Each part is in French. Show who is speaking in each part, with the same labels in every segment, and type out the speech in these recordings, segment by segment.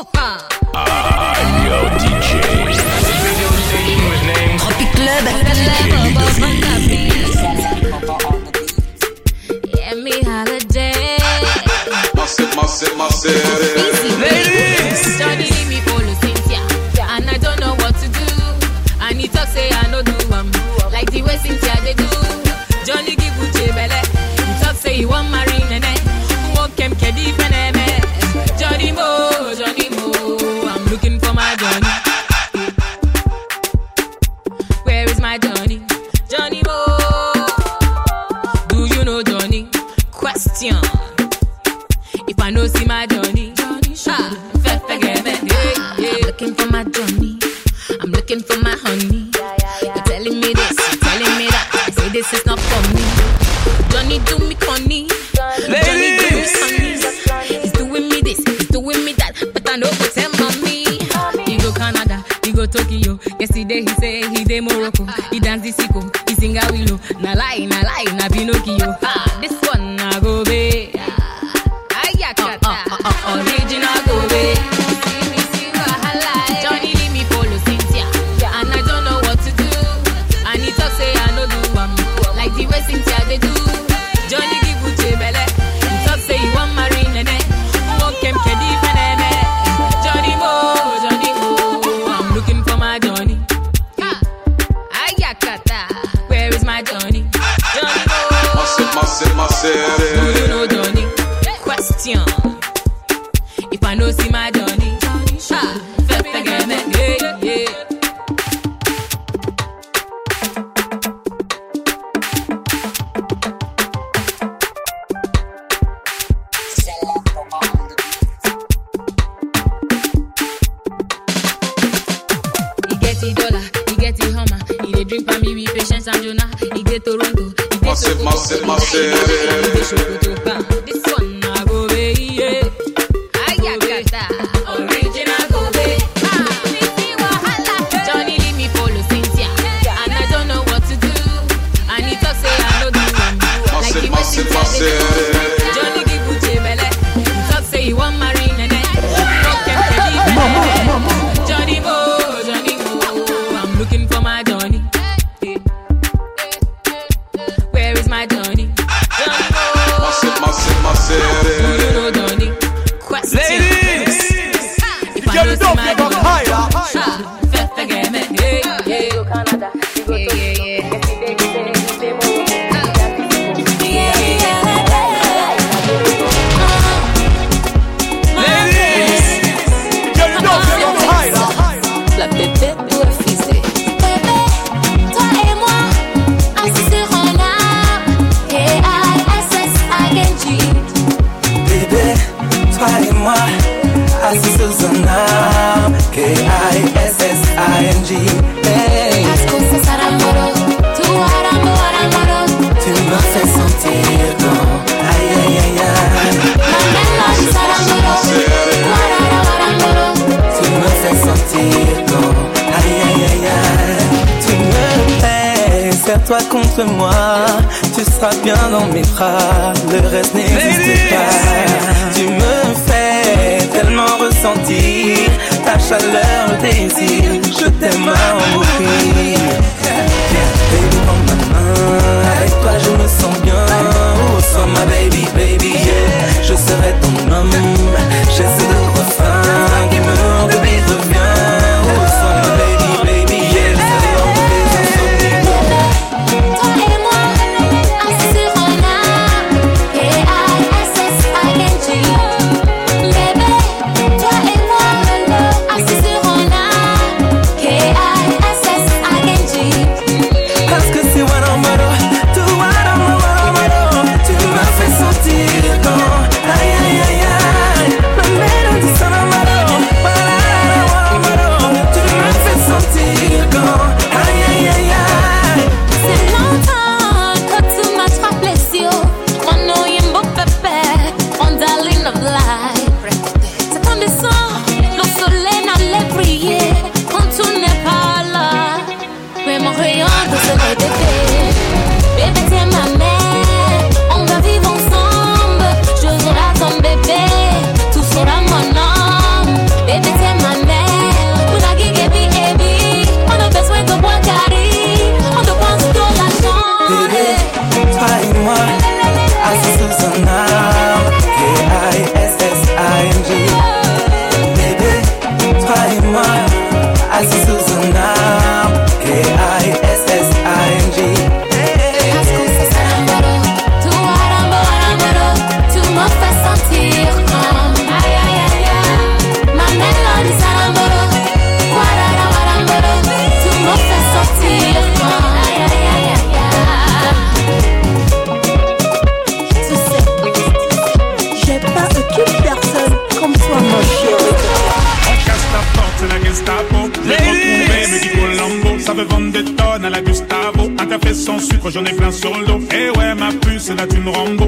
Speaker 1: Europa. I'm your DJ.
Speaker 2: Club.
Speaker 3: DJ Yeah, me holiday. this is not for me. Johnny do me funny. Johnny do me funny. He's doing me this, he's doing me that, but I know go on me. He go Canada, he go Tokyo. Yesterday he say he dey Morocco. He dance the sicko. question. If I know see my Johnny, ah, fefe again me, yeah, yeah. Drink for me with patience and Jonah. Get get
Speaker 4: Massive, massive, massive.
Speaker 3: This one.
Speaker 5: Rencontre-moi, tu
Speaker 6: seras bien dans mes bras. Le reste n'existe pas. Tu me fais tellement ressentir ta chaleur, le désir. Je t'aime.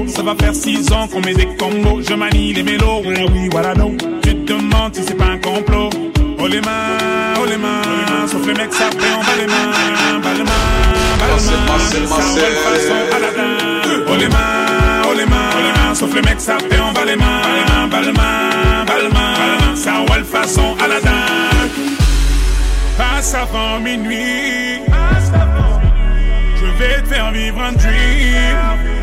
Speaker 2: Ça va faire six ans qu'on met des combos. Je manie les mélos, ouais, oui, voilà, non. Tu te demandes si c'est pas un complot. Oh les mains, oh les mains, sauf les mecs, ça fait en bas les mains, bas les mains, bas les mains. Ça. Aladdin. Oh les mains, oh les mains, oh sauf les mecs, ça fait en bas les mains, bas les mains, bas les mains. Ça façon Aladdin. Passe avant minuit. Je vais te faire vivre un dream.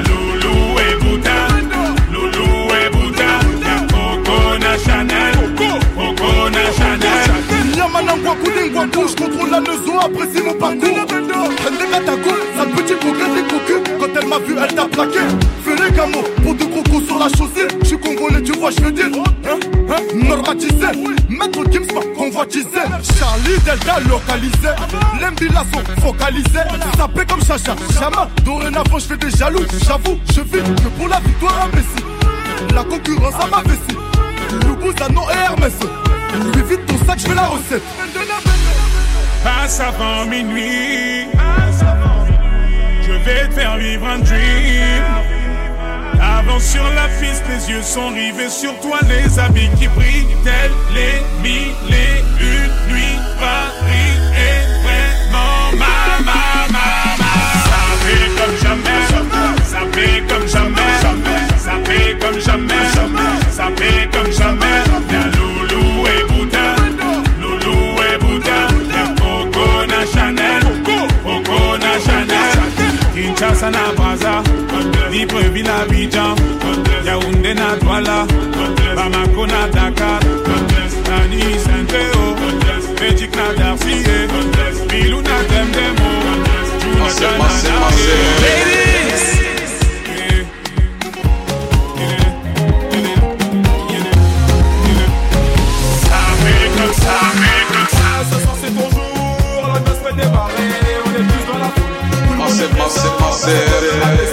Speaker 7: Fais les gamos, pour deux crocos sur la chaussée. Je suis congolais, tu vois, je veux dire. Hein, hein, normatisé. Maître Gims convoitisé. Charlie Delta localisé. L'embila sont focalisés. Sapé comme Chacha, Chama. Dorénavant, je fais des jaloux. J'avoue, je vis que pour la victoire imbécile. La concurrence à ma vessie. Loubouzanon et Hermès. Lui vite ton sac, je fais la recette.
Speaker 2: Passe avant minuit. Vais faire vivre un dream. Avance sur la piste, les yeux sont rivés sur toi, les habits qui brillent, tels les mille et une Abidjan, Yaoundé na Douala, Bamako na Dakar, Nani Saint-Théo, Belgique na Darcy, Bilou na Demdemo.
Speaker 7: Ce soir c'est ton jour, la fait démarrer, on est tous dans la foule. Des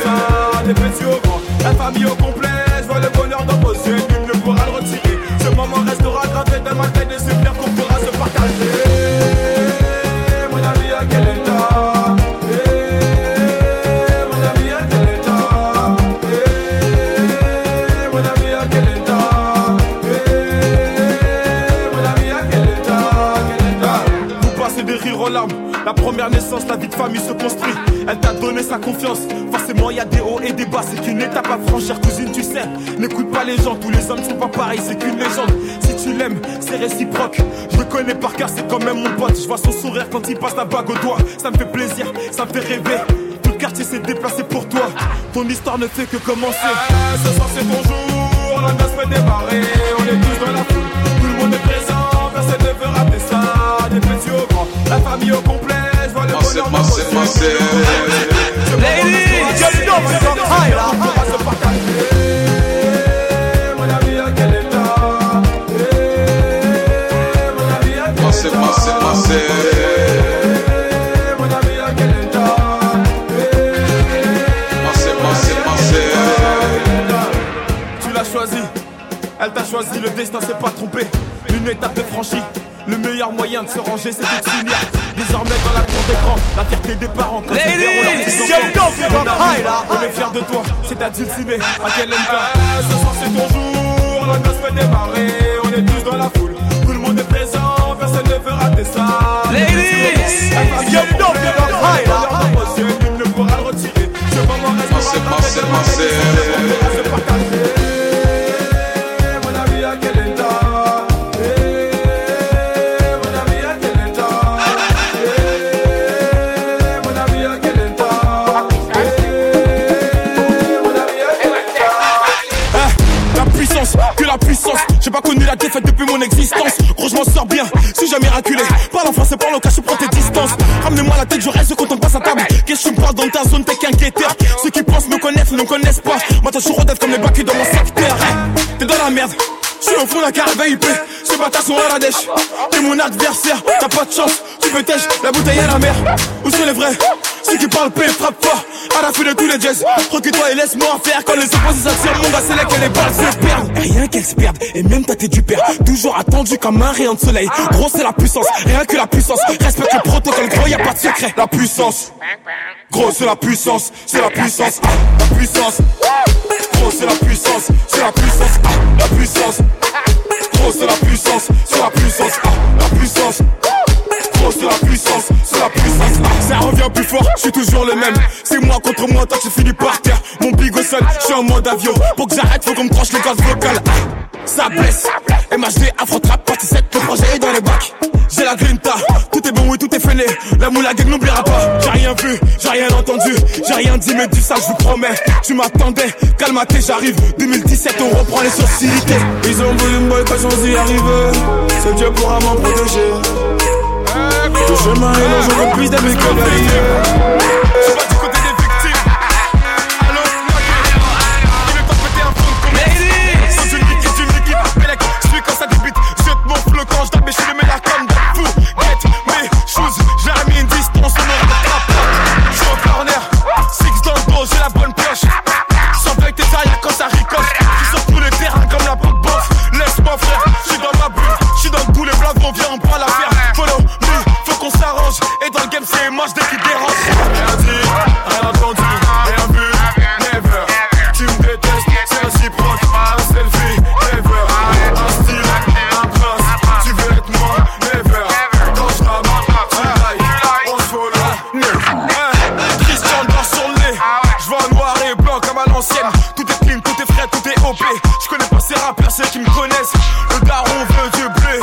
Speaker 7: seins, la famille au complet, je le bonheur vos yeux, nul ne retirer. Ce moment restera gravé dans ma tête, des souvenirs qu'on pourra se partager.
Speaker 8: Larmes. La première naissance, la vie de famille se construit. Elle t'a donné sa confiance. Forcément, y a des hauts et des bas. C'est qu'une étape à franchir, cousine, tu sais. N'écoute pas les gens, tous les hommes sont pas pareils. C'est qu'une légende. Si tu l'aimes, c'est réciproque. Je le connais par cœur, c'est quand même mon pote. Je vois son sourire quand il passe la bague au doigt. Ça me fait plaisir, ça me fait rêver. Tout le quartier s'est déplacé pour toi. Ton histoire ne fait que commencer.
Speaker 7: Ah, ce soir c'est ton jour, la démarrer,
Speaker 8: Tu l'as choisi, elle t'a choisi, le destin s'est pas trompé. Une étape est franchie, le meilleur moyen de se ranger c'est de s'unir. Désormais dans la cour d'écran, la fierté des parents quand enfants. Mon ami, On est fiers de toi, c'est à dulcimer, à quel
Speaker 7: Ah, Ce soir c'est ton jour, la noce fait démarrer, on est tous dans la foule, tout le monde est présent, personne ne veut rater ça. Ladies,
Speaker 8: depuis mon existence. Gros, je m'en sors bien, suis jamais miraculé. Parle en français, parle au cas, je prends tes distances. Ramenez-moi la tête, je reste quand on passe à table. Qu'est-ce que tu me parles dans ta zone, t'es qu'un guetteur. Ceux qui pensent me connaissent, ne me connaissent pas. Moi, t'as toujours rêve comme les bacs dans mon secteur. T'es dans la merde, Je suis au fond d'un carré VIP, ces bâtards sont à la. T'es mon adversaire, t'as pas de chance, tu peux tèche, la bouteille à la mer. Où sont les vrais? Ceux qui parlent paix, frappe fort, à la fin de tous les jazz. Recule-toi et laisse-moi faire quand les opposés s'attirent, mon gars, c'est là que les balles se perdent. Rien qu'elles se perdent, et même toi t'es du père. Toujours attendu comme un rayon de soleil. Gros, c'est la puissance, rien que la puissance. Respecte le protocole, gros, y a pas de secret. La puissance. Gros, c'est la puissance, c'est la puissance, la puissance. Gros, c'est la puissance, c'est la puissance, la puissance. Gros, c'est la puissance, c'est la puissance, la puissance. C'est la puissance, c'est la puissance. ah. Ça revient plus fort, je suis toujours le même. C'est moi contre moi, toi tu finis par terre. Mon bigot seul, je suis en mode avion. Pour que j'arrête, faut qu'on me tranche les cordes vocales. Ah, Ça blesse. MHD, Afro Trap, partie 7, le projet est dans les bacs. J'ai la grinta, tout est bon, oui, tout est fêlé. La moula gang n'oubliera pas. J'ai rien vu, j'ai rien entendu, j'ai rien dit, mais dis ça, je vous promets. Tu m'attendais, calmaté, j'arrive. 2017, on reprend les sociétés. Ils ont voulu me boycotter sans y arriver. C'est Dieu pourra m'en protéger. Chemin est long, je veux plus d'amis que. L'ancienne. Tout est clean, tout est frais, tout est OP. Je connais pas ces rappeurs, ceux qui me connaissent. Le daron veut du blé.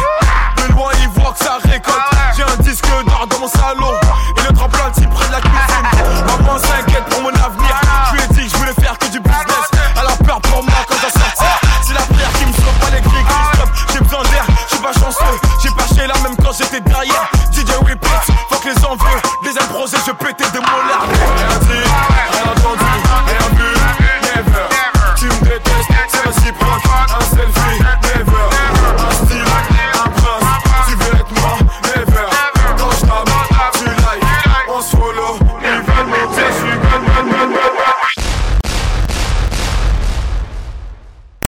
Speaker 8: De loin, il voit que ça récolte. J'ai un disque d'or dans mon salon. Et le tremplin type près de la cuisine. Maman s'inquiète pour mon avenir. Je lui ai dit que je voulais faire que du business. Elle a peur pour moi quand j'en sortir. C'est la prière qui me sauve pas les stop. J'ai besoin d'air, je suis pas chanceux. J'ai pas chez là même quand j'étais derrière. DJ repeat, fuck les envieux. Deuxième projet, je pétais des mollets.